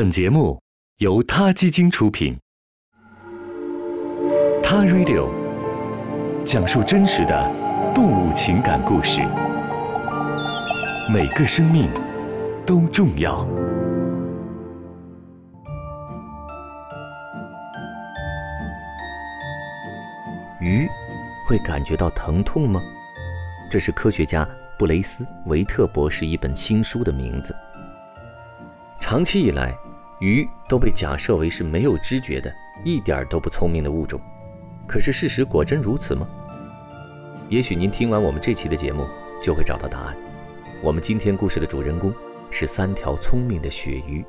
本节目由他基金出品，《他 Radio》讲述真实的动物情感故事，每个生命都重要。鱼会感觉到疼痛吗？这是科学家布雷斯维特博士一本新书的名字。长期以来，鱼都被假设为是没有知觉的、一点都不聪明的物种。可是事实果真如此吗？也许您听完我们这期的节目，就会找到答案。我们今天故事的主人公是三条聪明的鳕鱼。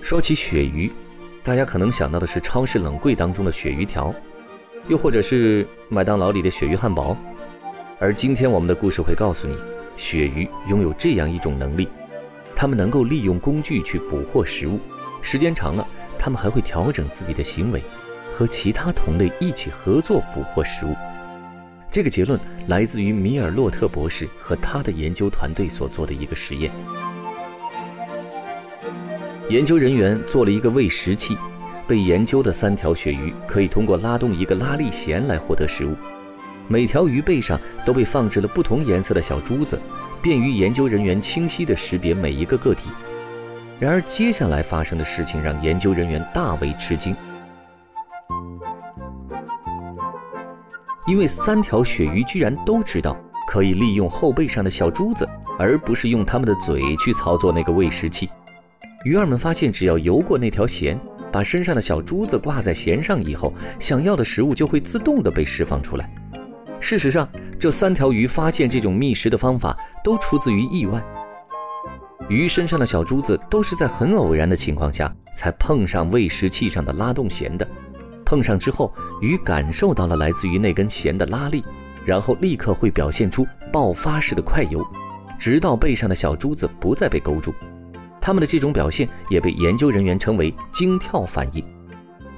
说起鳕鱼，大家可能想到的是超市冷柜当中的鳕鱼条，又或者是麦当劳里的鳕鱼汉堡。而今天我们的故事会告诉你。鳕鱼拥有这样一种能力，它们能够利用工具去捕获食物，时间长了，它们还会调整自己的行为，和其他同类一起合作捕获食物。这个结论来自于米尔洛特博士和他的研究团队所做的一个实验。研究人员做了一个喂食器，被研究的三条鳕鱼可以通过拉动一个拉力弦来获得食物。每条鱼背上都被放置了不同颜色的小珠子，便于研究人员清晰地识别每一个个体。然而，接下来发生的事情让研究人员大为吃惊，因为三条鳕鱼居然都知道可以利用后背上的小珠子，而不是用它们的嘴去操作那个喂食器。鱼儿们发现，只要游过那条弦，把身上的小珠子挂在弦上以后，想要的食物就会自动地被释放出来。事实上，这三条鱼发现这种觅食的方法都出自于意外。鱼身上的小珠子都是在很偶然的情况下才碰上喂食器上的拉动弦的。碰上之后，鱼感受到了来自于那根弦的拉力，然后立刻会表现出爆发式的快游，直到背上的小珠子不再被勾住。它们的这种表现也被研究人员称为“惊跳反应”。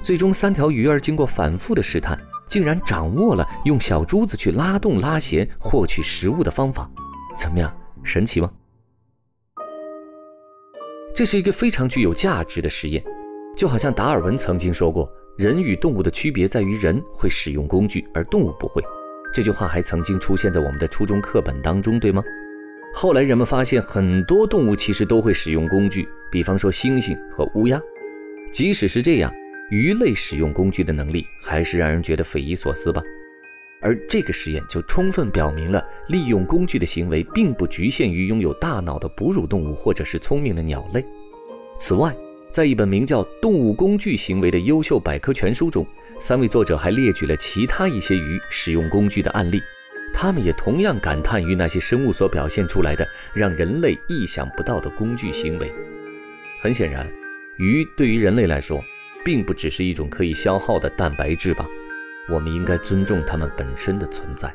最终，三条鱼儿经过反复的试探。竟然掌握了用小珠子去拉动拉弦获取食物的方法，怎么样，神奇吗？这是一个非常具有价值的实验，就好像达尔文曾经说过：“人与动物的区别在于人会使用工具，而动物不会。”这句话还曾经出现在我们的初中课本当中，对吗？后来人们发现，很多动物其实都会使用工具，比方说猩猩和乌鸦。即使是这样。鱼类使用工具的能力还是让人觉得匪夷所思吧，而这个实验就充分表明了利用工具的行为并不局限于拥有大脑的哺乳动物或者是聪明的鸟类。此外，在一本名叫《动物工具行为》的优秀百科全书中，三位作者还列举了其他一些鱼使用工具的案例，他们也同样感叹于那些生物所表现出来的让人类意想不到的工具行为。很显然，鱼对于人类来说。并不只是一种可以消耗的蛋白质吧？我们应该尊重它们本身的存在。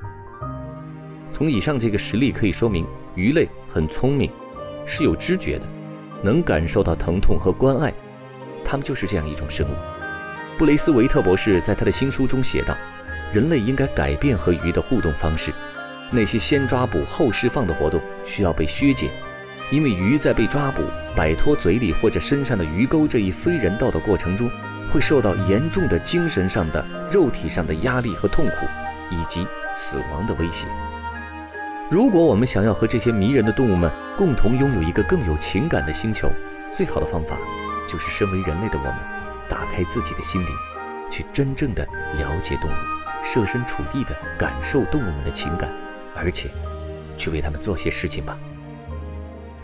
从以上这个实例可以说明，鱼类很聪明，是有知觉的，能感受到疼痛和关爱，它们就是这样一种生物。布雷斯维特博士在他的新书中写道：“人类应该改变和鱼的互动方式，那些先抓捕后释放的活动需要被削减。”因为鱼在被抓捕、摆脱嘴里或者身上的鱼钩这一非人道的过程中，会受到严重的精神上的、肉体上的压力和痛苦，以及死亡的威胁。如果我们想要和这些迷人的动物们共同拥有一个更有情感的星球，最好的方法就是身为人类的我们，打开自己的心灵，去真正的了解动物，设身处地的感受动物们的情感，而且去为他们做些事情吧。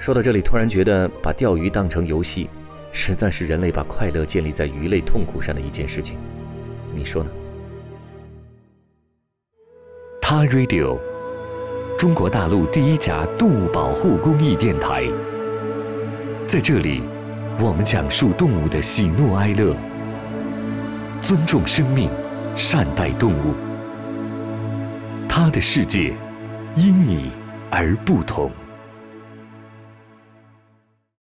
说到这里，突然觉得把钓鱼当成游戏，实在是人类把快乐建立在鱼类痛苦上的一件事情。你说呢？他 Radio，中国大陆第一家动物保护公益电台。在这里，我们讲述动物的喜怒哀乐，尊重生命，善待动物。他的世界，因你而不同。